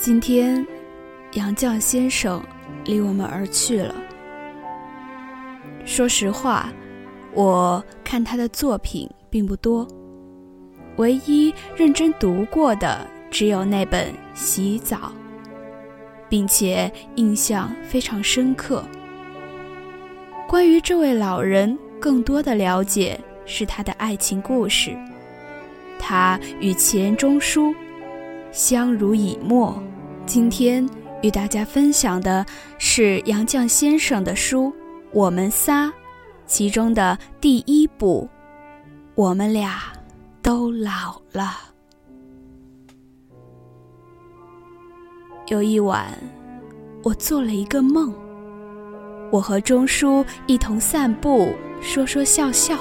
今天，杨绛先生离我们而去了。说实话，我看他的作品并不多，唯一认真读过的只有那本《洗澡》，并且印象非常深刻。关于这位老人，更多的了解是他的爱情故事。他与钱钟书相濡以沫。今天与大家分享的是杨绛先生的书《我们仨》，其中的第一部《我们俩都老了》。有一晚，我做了一个梦，我和钟书一同散步，说说笑笑，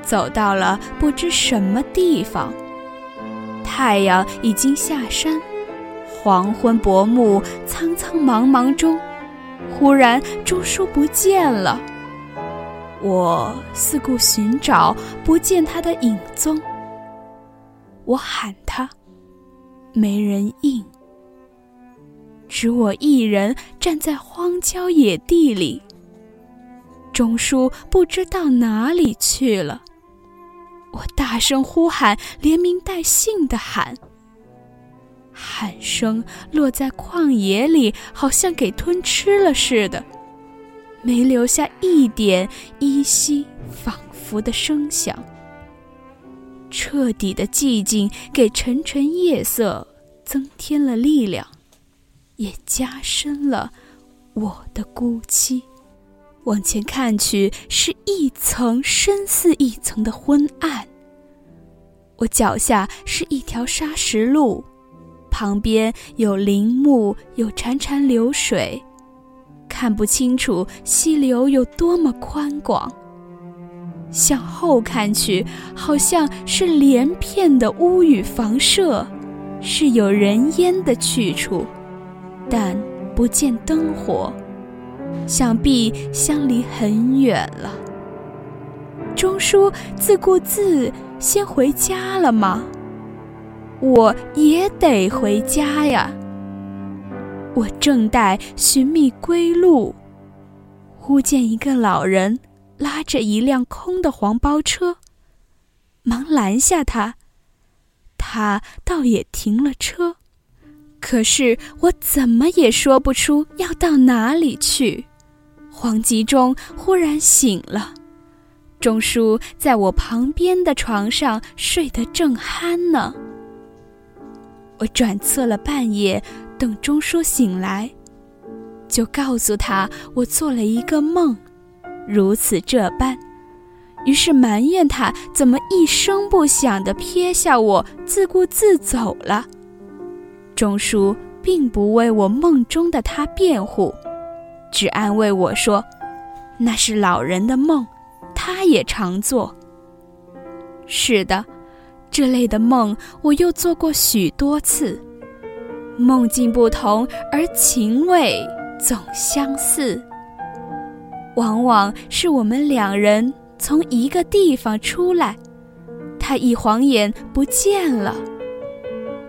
走到了不知什么地方，太阳已经下山。黄昏薄暮，苍苍茫茫中，忽然钟书不见了。我四顾寻找，不见他的影踪。我喊他，没人应。只我一人站在荒郊野地里。钟书不知到哪里去了。我大声呼喊，连名带姓的喊。喊声落在旷野里，好像给吞吃了似的，没留下一点依稀仿佛的声响。彻底的寂静给沉沉夜色增添了力量，也加深了我的孤寂。往前看去，是一层深似一层的昏暗。我脚下是一条沙石路。旁边有林木，有潺潺流水，看不清楚溪流有多么宽广。向后看去，好像是连片的屋宇房舍，是有人烟的去处，但不见灯火，想必相离很远了。钟叔自顾自先回家了吗？我也得回家呀。我正待寻觅归路，忽见一个老人拉着一辆空的黄包车，忙拦下他。他倒也停了车，可是我怎么也说不出要到哪里去。黄吉中忽然醒了，钟叔在我旁边的床上睡得正酣呢。我转侧了半夜，等钟叔醒来，就告诉他我做了一个梦，如此这般，于是埋怨他怎么一声不响地撇下我，自顾自走了。钟书并不为我梦中的他辩护，只安慰我说：“那是老人的梦，他也常做。”是的。这类的梦，我又做过许多次。梦境不同，而情味总相似。往往是我们两人从一个地方出来，他一晃眼不见了。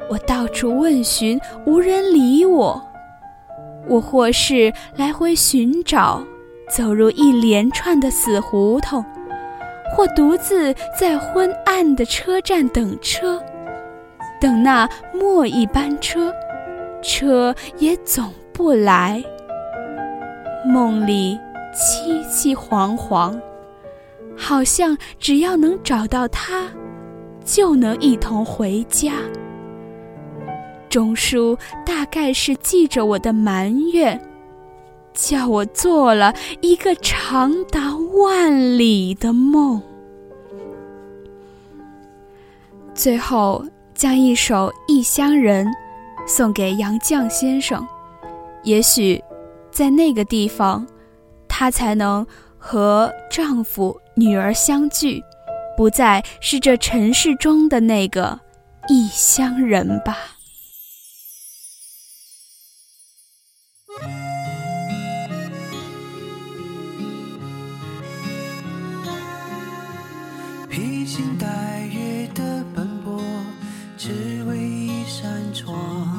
我到处问询，无人理我。我或是来回寻找，走入一连串的死胡同。或独自在昏暗的车站等车，等那末一班车，车也总不来。梦里凄凄惶惶，好像只要能找到他，就能一同回家。钟书大概是记着我的埋怨。叫我做了一个长达万里的梦，最后将一首《异乡人》送给杨绛先生。也许，在那个地方，她才能和丈夫、女儿相聚，不再是这尘世中的那个异乡人吧。只为一扇窗。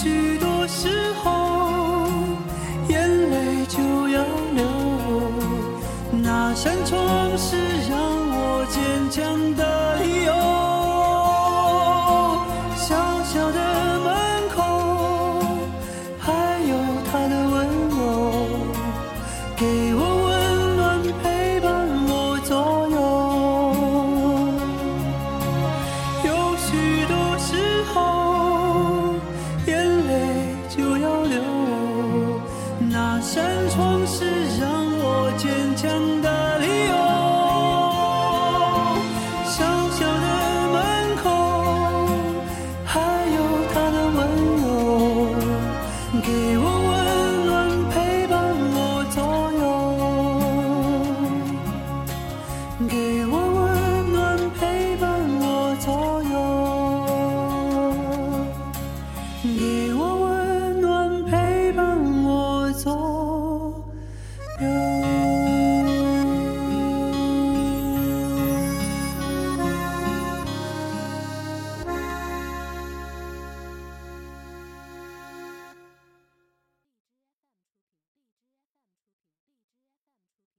许多时候眼泪就要流。那扇窗创始让我坚强的